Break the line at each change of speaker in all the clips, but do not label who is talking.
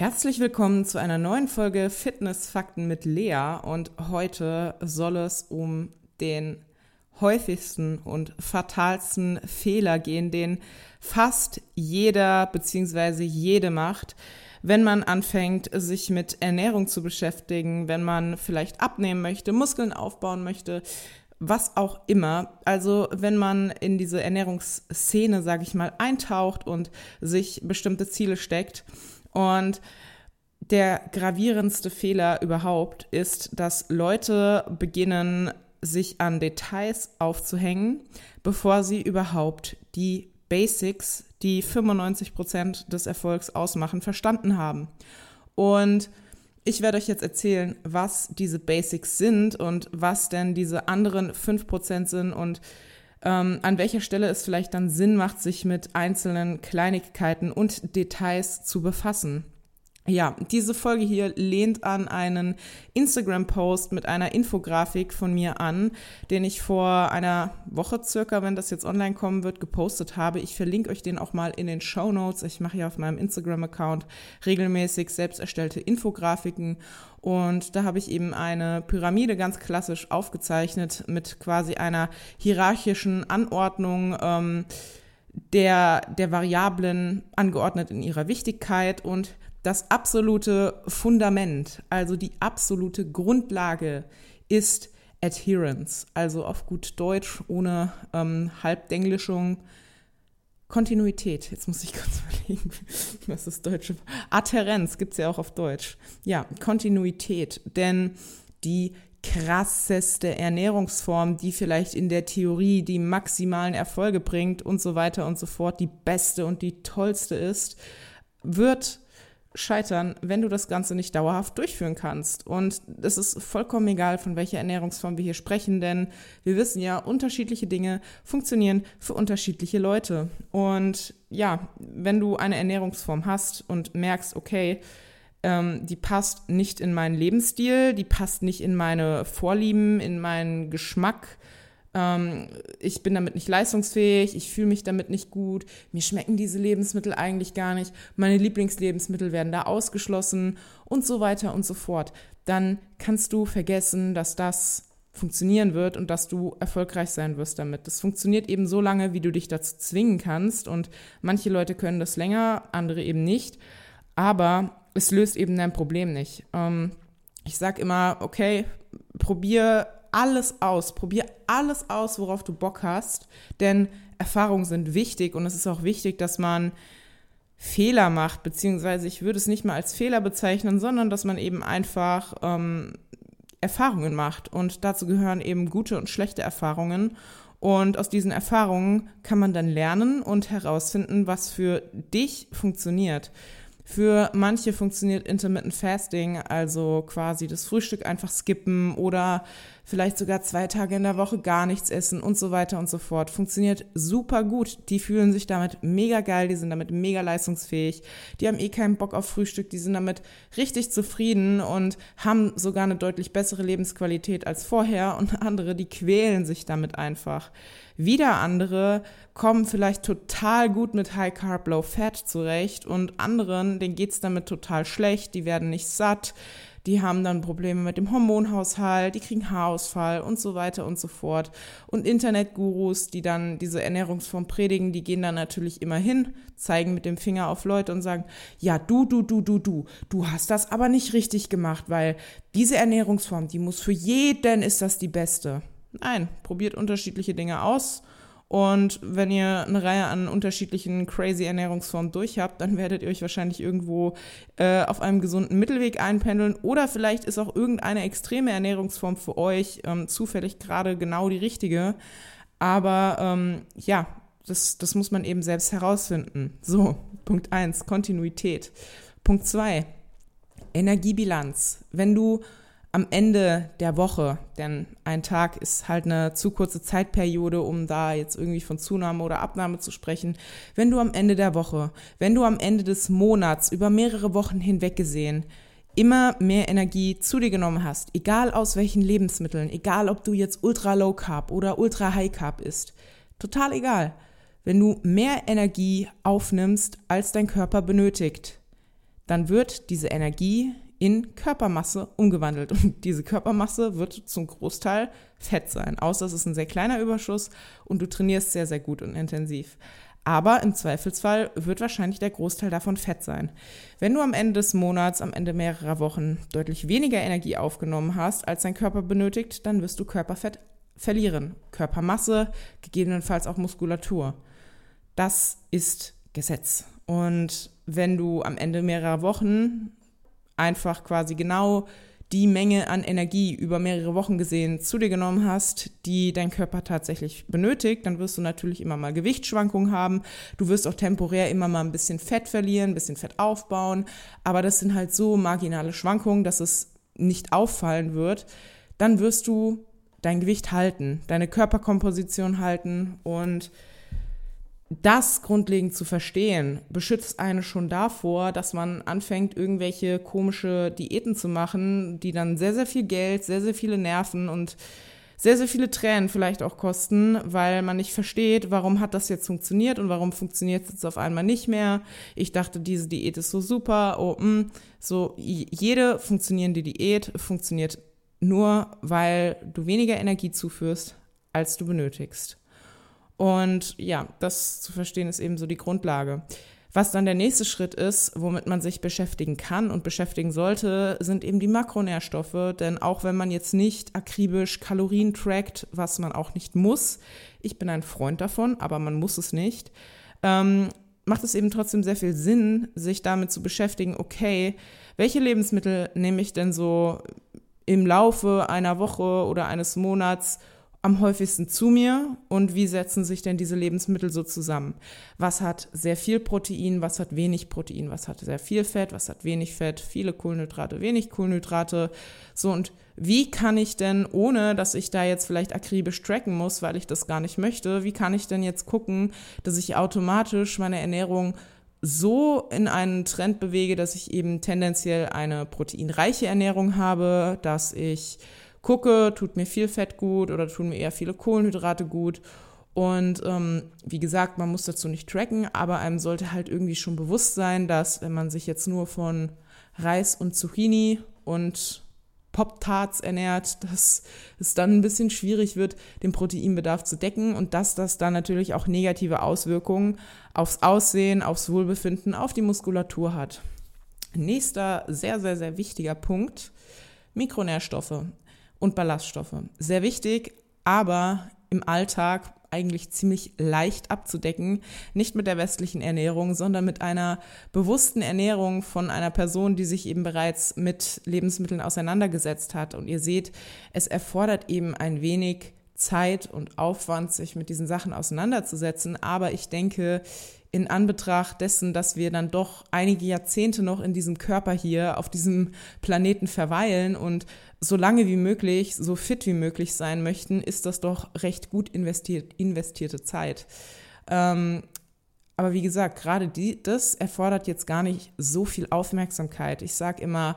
Herzlich willkommen zu einer neuen Folge Fitnessfakten mit Lea und heute soll es um den häufigsten und fatalsten Fehler gehen, den fast jeder bzw. jede macht, wenn man anfängt, sich mit Ernährung zu beschäftigen, wenn man vielleicht abnehmen möchte, Muskeln aufbauen möchte, was auch immer. Also wenn man in diese Ernährungsszene, sage ich mal, eintaucht und sich bestimmte Ziele steckt und der gravierendste Fehler überhaupt ist, dass Leute beginnen, sich an Details aufzuhängen, bevor sie überhaupt die Basics, die 95 Prozent des Erfolgs ausmachen, verstanden haben. Und ich werde euch jetzt erzählen, was diese Basics sind und was denn diese anderen 5 Prozent sind und ähm, an welcher Stelle es vielleicht dann Sinn macht, sich mit einzelnen Kleinigkeiten und Details zu befassen. Ja, diese Folge hier lehnt an einen Instagram-Post mit einer Infografik von mir an, den ich vor einer Woche circa, wenn das jetzt online kommen wird, gepostet habe. Ich verlinke euch den auch mal in den Show Notes. Ich mache ja auf meinem Instagram-Account regelmäßig selbst erstellte Infografiken und da habe ich eben eine Pyramide ganz klassisch aufgezeichnet mit quasi einer hierarchischen Anordnung. Ähm, der, der Variablen angeordnet in ihrer Wichtigkeit und das absolute Fundament, also die absolute Grundlage ist Adherence, also auf gut Deutsch, ohne ähm, Halbdenglischung, Kontinuität. Jetzt muss ich kurz überlegen, was das deutsche Adherenz gibt es ja auch auf Deutsch. Ja, Kontinuität, denn die krasseste Ernährungsform, die vielleicht in der Theorie die maximalen Erfolge bringt und so weiter und so fort, die beste und die tollste ist, wird scheitern, wenn du das Ganze nicht dauerhaft durchführen kannst. Und es ist vollkommen egal, von welcher Ernährungsform wir hier sprechen, denn wir wissen ja, unterschiedliche Dinge funktionieren für unterschiedliche Leute. Und ja, wenn du eine Ernährungsform hast und merkst, okay, ähm, die passt nicht in meinen Lebensstil, die passt nicht in meine Vorlieben, in meinen Geschmack, ähm, ich bin damit nicht leistungsfähig, ich fühle mich damit nicht gut, mir schmecken diese Lebensmittel eigentlich gar nicht, meine Lieblingslebensmittel werden da ausgeschlossen und so weiter und so fort. Dann kannst du vergessen, dass das funktionieren wird und dass du erfolgreich sein wirst damit. Das funktioniert eben so lange, wie du dich dazu zwingen kannst und manche Leute können das länger, andere eben nicht, aber es löst eben dein Problem nicht. Ähm, ich sage immer, okay, probier alles aus. Probier alles aus, worauf du Bock hast, denn Erfahrungen sind wichtig und es ist auch wichtig, dass man Fehler macht, beziehungsweise ich würde es nicht mal als Fehler bezeichnen, sondern dass man eben einfach ähm, Erfahrungen macht und dazu gehören eben gute und schlechte Erfahrungen und aus diesen Erfahrungen kann man dann lernen und herausfinden, was für dich funktioniert. Für manche funktioniert Intermittent Fasting, also quasi das Frühstück einfach skippen oder vielleicht sogar zwei Tage in der Woche gar nichts essen und so weiter und so fort. Funktioniert super gut. Die fühlen sich damit mega geil, die sind damit mega leistungsfähig. Die haben eh keinen Bock auf Frühstück, die sind damit richtig zufrieden und haben sogar eine deutlich bessere Lebensqualität als vorher und andere, die quälen sich damit einfach. Wieder andere kommen vielleicht total gut mit High Carb, Low Fat zurecht und anderen, denen geht's damit total schlecht, die werden nicht satt, die haben dann Probleme mit dem Hormonhaushalt, die kriegen Haarausfall und so weiter und so fort. Und Internetgurus, die dann diese Ernährungsform predigen, die gehen dann natürlich immer hin, zeigen mit dem Finger auf Leute und sagen, ja, du, du, du, du, du, du hast das aber nicht richtig gemacht, weil diese Ernährungsform, die muss für jeden ist das die beste. Nein, probiert unterschiedliche Dinge aus. Und wenn ihr eine Reihe an unterschiedlichen crazy Ernährungsformen durch habt, dann werdet ihr euch wahrscheinlich irgendwo äh, auf einem gesunden Mittelweg einpendeln. Oder vielleicht ist auch irgendeine extreme Ernährungsform für euch ähm, zufällig gerade genau die richtige. Aber ähm, ja, das, das muss man eben selbst herausfinden. So, Punkt 1, Kontinuität. Punkt 2, Energiebilanz. Wenn du am Ende der Woche, denn ein Tag ist halt eine zu kurze Zeitperiode, um da jetzt irgendwie von Zunahme oder Abnahme zu sprechen. Wenn du am Ende der Woche, wenn du am Ende des Monats über mehrere Wochen hinweg gesehen immer mehr Energie zu dir genommen hast, egal aus welchen Lebensmitteln, egal ob du jetzt ultra low carb oder ultra high carb isst, total egal. Wenn du mehr Energie aufnimmst, als dein Körper benötigt, dann wird diese Energie in Körpermasse umgewandelt. Und diese Körpermasse wird zum Großteil Fett sein, außer es ist ein sehr kleiner Überschuss und du trainierst sehr, sehr gut und intensiv. Aber im Zweifelsfall wird wahrscheinlich der Großteil davon Fett sein. Wenn du am Ende des Monats, am Ende mehrerer Wochen deutlich weniger Energie aufgenommen hast, als dein Körper benötigt, dann wirst du Körperfett verlieren. Körpermasse, gegebenenfalls auch Muskulatur. Das ist Gesetz. Und wenn du am Ende mehrerer Wochen einfach quasi genau die Menge an Energie über mehrere Wochen gesehen zu dir genommen hast, die dein Körper tatsächlich benötigt, dann wirst du natürlich immer mal Gewichtsschwankungen haben. Du wirst auch temporär immer mal ein bisschen Fett verlieren, ein bisschen Fett aufbauen. Aber das sind halt so marginale Schwankungen, dass es nicht auffallen wird. Dann wirst du dein Gewicht halten, deine Körperkomposition halten und das grundlegend zu verstehen, beschützt eine schon davor, dass man anfängt, irgendwelche komische Diäten zu machen, die dann sehr, sehr viel Geld, sehr, sehr viele Nerven und sehr, sehr viele Tränen vielleicht auch kosten, weil man nicht versteht, warum hat das jetzt funktioniert und warum funktioniert es jetzt auf einmal nicht mehr. Ich dachte, diese Diät ist so super. Oh, mh. Mm. so jede funktionierende Diät funktioniert nur, weil du weniger Energie zuführst, als du benötigst. Und ja, das zu verstehen ist eben so die Grundlage. Was dann der nächste Schritt ist, womit man sich beschäftigen kann und beschäftigen sollte, sind eben die Makronährstoffe. Denn auch wenn man jetzt nicht akribisch Kalorien trackt, was man auch nicht muss, ich bin ein Freund davon, aber man muss es nicht, ähm, macht es eben trotzdem sehr viel Sinn, sich damit zu beschäftigen, okay, welche Lebensmittel nehme ich denn so im Laufe einer Woche oder eines Monats am häufigsten zu mir und wie setzen sich denn diese Lebensmittel so zusammen? Was hat sehr viel Protein, was hat wenig Protein, was hat sehr viel Fett, was hat wenig Fett, viele Kohlenhydrate, wenig Kohlenhydrate. So und wie kann ich denn, ohne dass ich da jetzt vielleicht akribisch tracken muss, weil ich das gar nicht möchte, wie kann ich denn jetzt gucken, dass ich automatisch meine Ernährung so in einen Trend bewege, dass ich eben tendenziell eine proteinreiche Ernährung habe, dass ich gucke, tut mir viel Fett gut oder tun mir eher viele Kohlenhydrate gut. Und ähm, wie gesagt, man muss dazu nicht tracken, aber einem sollte halt irgendwie schon bewusst sein, dass wenn man sich jetzt nur von Reis und Zucchini und Pop-Tarts ernährt, dass es dann ein bisschen schwierig wird, den Proteinbedarf zu decken und dass das dann natürlich auch negative Auswirkungen aufs Aussehen, aufs Wohlbefinden, auf die Muskulatur hat. Nächster sehr, sehr, sehr wichtiger Punkt, Mikronährstoffe und Ballaststoffe. Sehr wichtig, aber im Alltag eigentlich ziemlich leicht abzudecken. Nicht mit der westlichen Ernährung, sondern mit einer bewussten Ernährung von einer Person, die sich eben bereits mit Lebensmitteln auseinandergesetzt hat. Und ihr seht, es erfordert eben ein wenig Zeit und Aufwand, sich mit diesen Sachen auseinanderzusetzen. Aber ich denke, in Anbetracht dessen, dass wir dann doch einige Jahrzehnte noch in diesem Körper hier auf diesem Planeten verweilen und so lange wie möglich, so fit wie möglich sein möchten, ist das doch recht gut investiert, investierte Zeit. Ähm, aber wie gesagt, gerade die, das erfordert jetzt gar nicht so viel Aufmerksamkeit. Ich sage immer,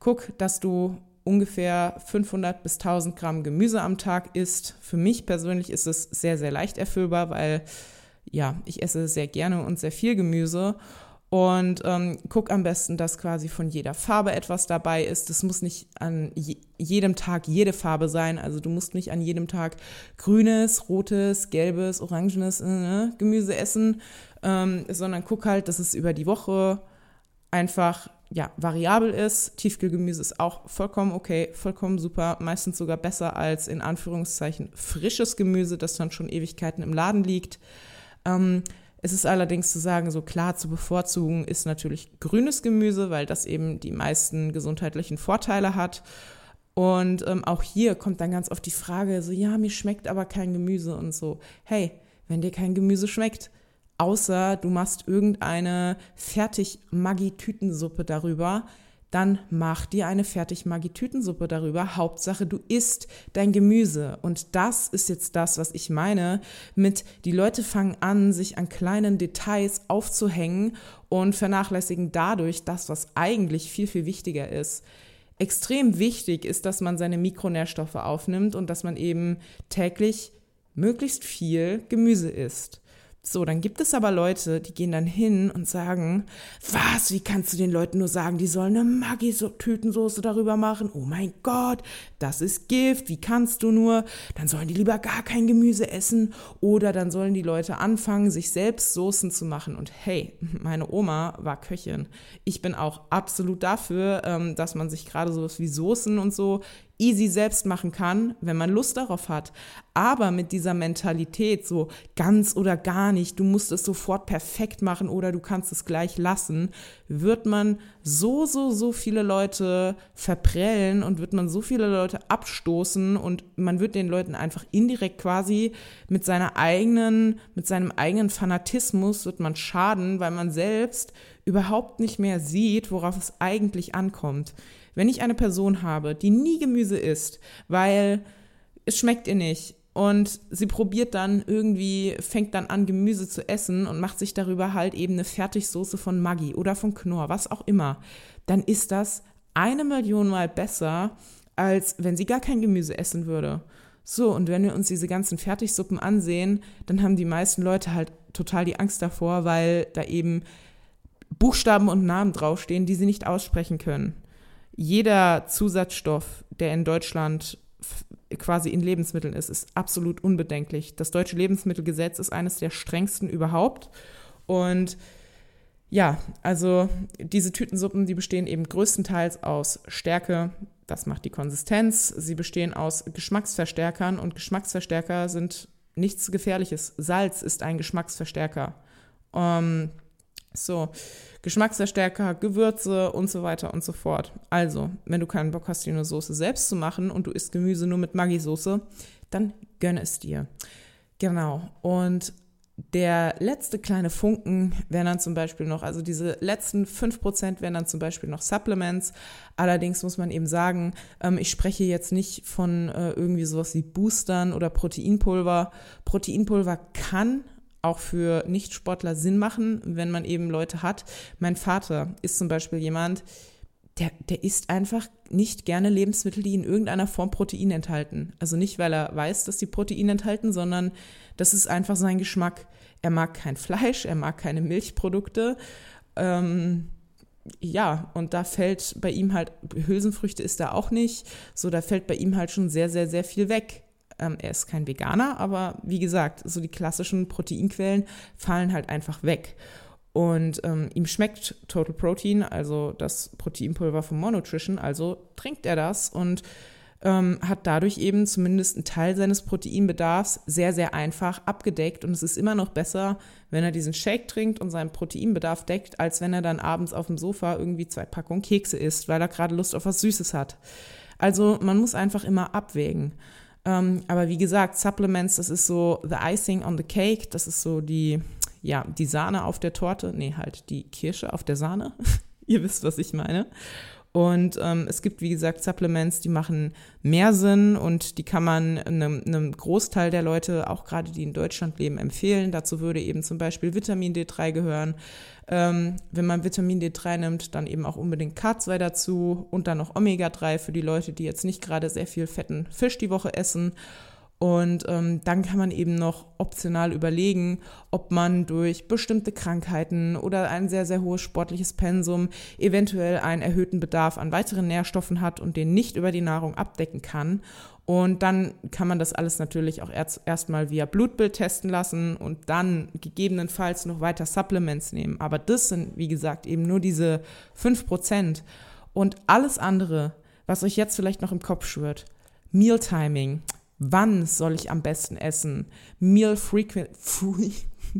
guck, dass du ungefähr 500 bis 1000 Gramm Gemüse am Tag isst. Für mich persönlich ist es sehr, sehr leicht erfüllbar, weil ja, ich esse sehr gerne und sehr viel Gemüse und ähm, guck am besten, dass quasi von jeder Farbe etwas dabei ist. Das muss nicht an je jedem Tag jede Farbe sein. Also du musst nicht an jedem Tag grünes, rotes, gelbes, orangenes äh, Gemüse essen, ähm, sondern guck halt, dass es über die Woche einfach ja, variabel ist. Tiefkühlgemüse ist auch vollkommen okay, vollkommen super, meistens sogar besser als in Anführungszeichen frisches Gemüse, das dann schon Ewigkeiten im Laden liegt. Ähm, es ist allerdings zu sagen, so klar zu bevorzugen ist natürlich grünes Gemüse, weil das eben die meisten gesundheitlichen Vorteile hat. Und ähm, auch hier kommt dann ganz oft die Frage, so ja, mir schmeckt aber kein Gemüse und so. Hey, wenn dir kein Gemüse schmeckt, außer du machst irgendeine fertig Maggi-Tütensuppe darüber, dann mach dir eine fertig Maggi-Tütensuppe darüber. Hauptsache, du isst dein Gemüse. Und das ist jetzt das, was ich meine mit, die Leute fangen an, sich an kleinen Details aufzuhängen und vernachlässigen dadurch das, was eigentlich viel, viel wichtiger ist. Extrem wichtig ist, dass man seine Mikronährstoffe aufnimmt und dass man eben täglich möglichst viel Gemüse isst. So, dann gibt es aber Leute, die gehen dann hin und sagen, was, wie kannst du den Leuten nur sagen, die sollen eine Maggi-Tütensoße darüber machen? Oh mein Gott, das ist Gift, wie kannst du nur? Dann sollen die lieber gar kein Gemüse essen oder dann sollen die Leute anfangen, sich selbst Soßen zu machen. Und hey, meine Oma war Köchin. Ich bin auch absolut dafür, ähm, dass man sich gerade sowas wie Soßen und so easy selbst machen kann, wenn man Lust darauf hat. Aber mit dieser Mentalität, so ganz oder gar nicht, du musst es sofort perfekt machen oder du kannst es gleich lassen, wird man so, so, so viele Leute verprellen und wird man so viele Leute abstoßen und man wird den Leuten einfach indirekt quasi mit seiner eigenen, mit seinem eigenen Fanatismus wird man schaden, weil man selbst überhaupt nicht mehr sieht, worauf es eigentlich ankommt. Wenn ich eine Person habe, die nie Gemüse isst, weil es schmeckt ihr nicht und sie probiert dann irgendwie, fängt dann an, Gemüse zu essen und macht sich darüber halt eben eine Fertigsoße von Maggi oder von Knorr, was auch immer, dann ist das eine Million Mal besser, als wenn sie gar kein Gemüse essen würde. So, und wenn wir uns diese ganzen Fertigsuppen ansehen, dann haben die meisten Leute halt total die Angst davor, weil da eben Buchstaben und Namen draufstehen, die sie nicht aussprechen können jeder Zusatzstoff, der in Deutschland quasi in Lebensmitteln ist, ist absolut unbedenklich. Das deutsche Lebensmittelgesetz ist eines der strengsten überhaupt. Und ja, also diese Tütensuppen, die bestehen eben größtenteils aus Stärke, das macht die Konsistenz. Sie bestehen aus Geschmacksverstärkern und Geschmacksverstärker sind nichts Gefährliches. Salz ist ein Geschmacksverstärker. Ähm, so, Geschmacksverstärker, Gewürze und so weiter und so fort. Also, wenn du keinen Bock hast, dir eine Soße selbst zu machen und du isst Gemüse nur mit Maggi-Soße, dann gönne es dir. Genau. Und der letzte kleine Funken wären dann zum Beispiel noch, also diese letzten 5% wären dann zum Beispiel noch Supplements. Allerdings muss man eben sagen, ähm, ich spreche jetzt nicht von äh, irgendwie sowas wie Boostern oder Proteinpulver. Proteinpulver kann auch für Nichtsportler Sinn machen, wenn man eben Leute hat. Mein Vater ist zum Beispiel jemand, der, der isst einfach nicht gerne Lebensmittel, die in irgendeiner Form Protein enthalten. Also nicht, weil er weiß, dass sie Protein enthalten, sondern das ist einfach sein Geschmack. Er mag kein Fleisch, er mag keine Milchprodukte. Ähm, ja, und da fällt bei ihm halt, Hülsenfrüchte ist er auch nicht. So, da fällt bei ihm halt schon sehr, sehr, sehr viel weg. Ähm, er ist kein Veganer, aber wie gesagt, so die klassischen Proteinquellen fallen halt einfach weg. Und ähm, ihm schmeckt Total Protein, also das Proteinpulver von Monotrition, also trinkt er das und ähm, hat dadurch eben zumindest einen Teil seines Proteinbedarfs sehr, sehr einfach abgedeckt. Und es ist immer noch besser, wenn er diesen Shake trinkt und seinen Proteinbedarf deckt, als wenn er dann abends auf dem Sofa irgendwie zwei Packungen Kekse isst, weil er gerade Lust auf was Süßes hat. Also man muss einfach immer abwägen. Ähm, aber wie gesagt, Supplements, das ist so the icing on the cake, das ist so die, ja, die Sahne auf der Torte, nee, halt die Kirsche auf der Sahne. Ihr wisst, was ich meine. Und ähm, es gibt, wie gesagt, Supplements, die machen mehr Sinn und die kann man einem, einem Großteil der Leute, auch gerade die in Deutschland leben, empfehlen. Dazu würde eben zum Beispiel Vitamin D3 gehören. Ähm, wenn man Vitamin D3 nimmt, dann eben auch unbedingt K2 dazu und dann noch Omega-3 für die Leute, die jetzt nicht gerade sehr viel fetten Fisch die Woche essen. Und ähm, dann kann man eben noch optional überlegen, ob man durch bestimmte Krankheiten oder ein sehr, sehr hohes sportliches Pensum eventuell einen erhöhten Bedarf an weiteren Nährstoffen hat und den nicht über die Nahrung abdecken kann. Und dann kann man das alles natürlich auch erst erstmal via Blutbild testen lassen und dann gegebenenfalls noch weiter Supplements nehmen. Aber das sind, wie gesagt, eben nur diese 5%. Und alles andere, was euch jetzt vielleicht noch im Kopf schwirrt, Mealtiming, wann soll ich am besten essen, Meal, frequ free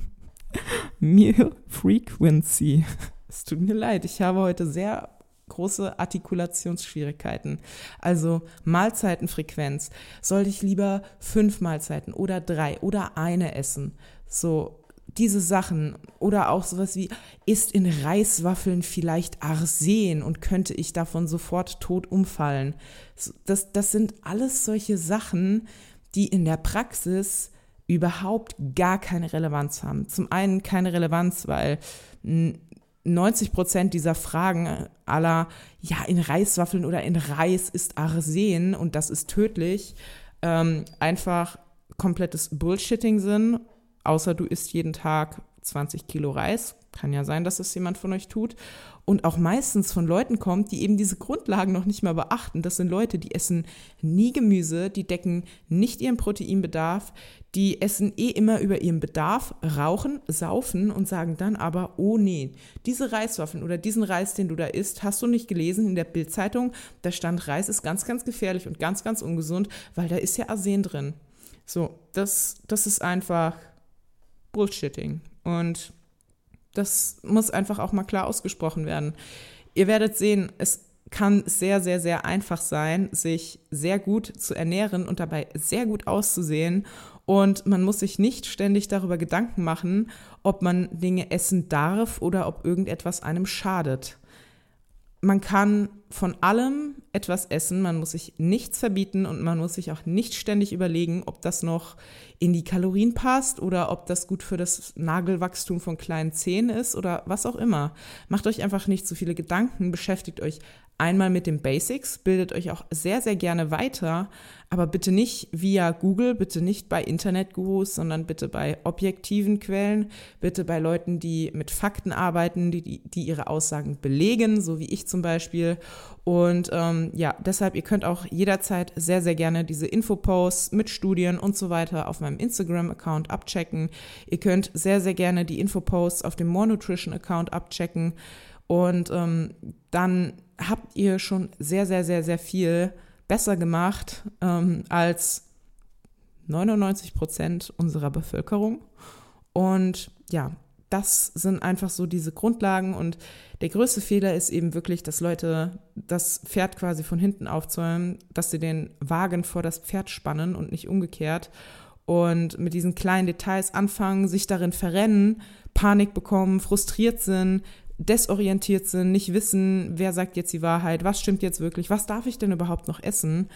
Meal Frequency. Es tut mir leid, ich habe heute sehr große Artikulationsschwierigkeiten. Also Mahlzeitenfrequenz. Sollte ich lieber fünf Mahlzeiten oder drei oder eine essen? So diese Sachen oder auch sowas wie, ist in Reiswaffeln vielleicht Arsen und könnte ich davon sofort tot umfallen? Das, das sind alles solche Sachen, die in der Praxis überhaupt gar keine Relevanz haben. Zum einen keine Relevanz, weil 90 Prozent dieser Fragen aller, ja, in Reiswaffeln oder in Reis ist Arsen und das ist tödlich, ähm, einfach komplettes Bullshitting sind außer du isst jeden Tag 20 Kilo Reis. Kann ja sein, dass das jemand von euch tut. Und auch meistens von Leuten kommt, die eben diese Grundlagen noch nicht mal beachten. Das sind Leute, die essen nie Gemüse, die decken nicht ihren Proteinbedarf, die essen eh immer über ihren Bedarf, rauchen, saufen und sagen dann aber, oh nee, diese Reiswaffen oder diesen Reis, den du da isst, hast du nicht gelesen in der Bildzeitung. Da stand, Reis ist ganz, ganz gefährlich und ganz, ganz ungesund, weil da ist ja Arsen drin. So, das, das ist einfach Bullshitting. Und das muss einfach auch mal klar ausgesprochen werden. Ihr werdet sehen, es kann sehr, sehr, sehr einfach sein, sich sehr gut zu ernähren und dabei sehr gut auszusehen. Und man muss sich nicht ständig darüber Gedanken machen, ob man Dinge essen darf oder ob irgendetwas einem schadet man kann von allem etwas essen, man muss sich nichts verbieten und man muss sich auch nicht ständig überlegen, ob das noch in die Kalorien passt oder ob das gut für das Nagelwachstum von kleinen Zähnen ist oder was auch immer. Macht euch einfach nicht zu viele Gedanken, beschäftigt euch einmal mit den Basics, bildet euch auch sehr, sehr gerne weiter, aber bitte nicht via Google, bitte nicht bei Internetgurus, sondern bitte bei objektiven Quellen, bitte bei Leuten, die mit Fakten arbeiten, die, die, ihre Aussagen belegen, so wie ich zum Beispiel. Und ähm, ja, deshalb, ihr könnt auch jederzeit sehr, sehr gerne diese Infoposts mit Studien und so weiter auf meinem Instagram-Account abchecken. Ihr könnt sehr, sehr gerne die Infoposts auf dem More Nutrition-Account abchecken. Und ähm, dann habt ihr schon sehr, sehr, sehr, sehr viel besser gemacht ähm, als 99 Prozent unserer Bevölkerung. Und ja, das sind einfach so diese Grundlagen. Und der größte Fehler ist eben wirklich, dass Leute das Pferd quasi von hinten aufzäumen, dass sie den Wagen vor das Pferd spannen und nicht umgekehrt. Und mit diesen kleinen Details anfangen, sich darin verrennen, Panik bekommen, frustriert sind, desorientiert sind, nicht wissen, wer sagt jetzt die Wahrheit, was stimmt jetzt wirklich, was darf ich denn überhaupt noch essen?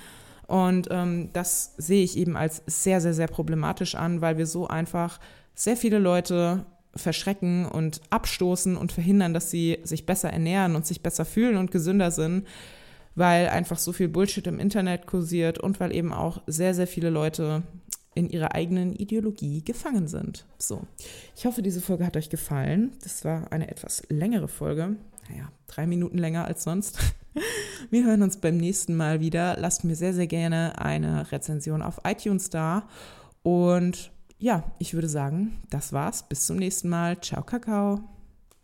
Und ähm, das sehe ich eben als sehr, sehr, sehr problematisch an, weil wir so einfach sehr viele Leute verschrecken und abstoßen und verhindern, dass sie sich besser ernähren und sich besser fühlen und gesünder sind, weil einfach so viel Bullshit im Internet kursiert und weil eben auch sehr, sehr viele Leute in ihrer eigenen Ideologie gefangen sind. So, ich hoffe, diese Folge hat euch gefallen. Das war eine etwas längere Folge. Naja, drei Minuten länger als sonst. Wir hören uns beim nächsten Mal wieder. Lasst mir sehr, sehr gerne eine Rezension auf iTunes da. Und ja, ich würde sagen, das war's. Bis zum nächsten Mal. Ciao, Kakao.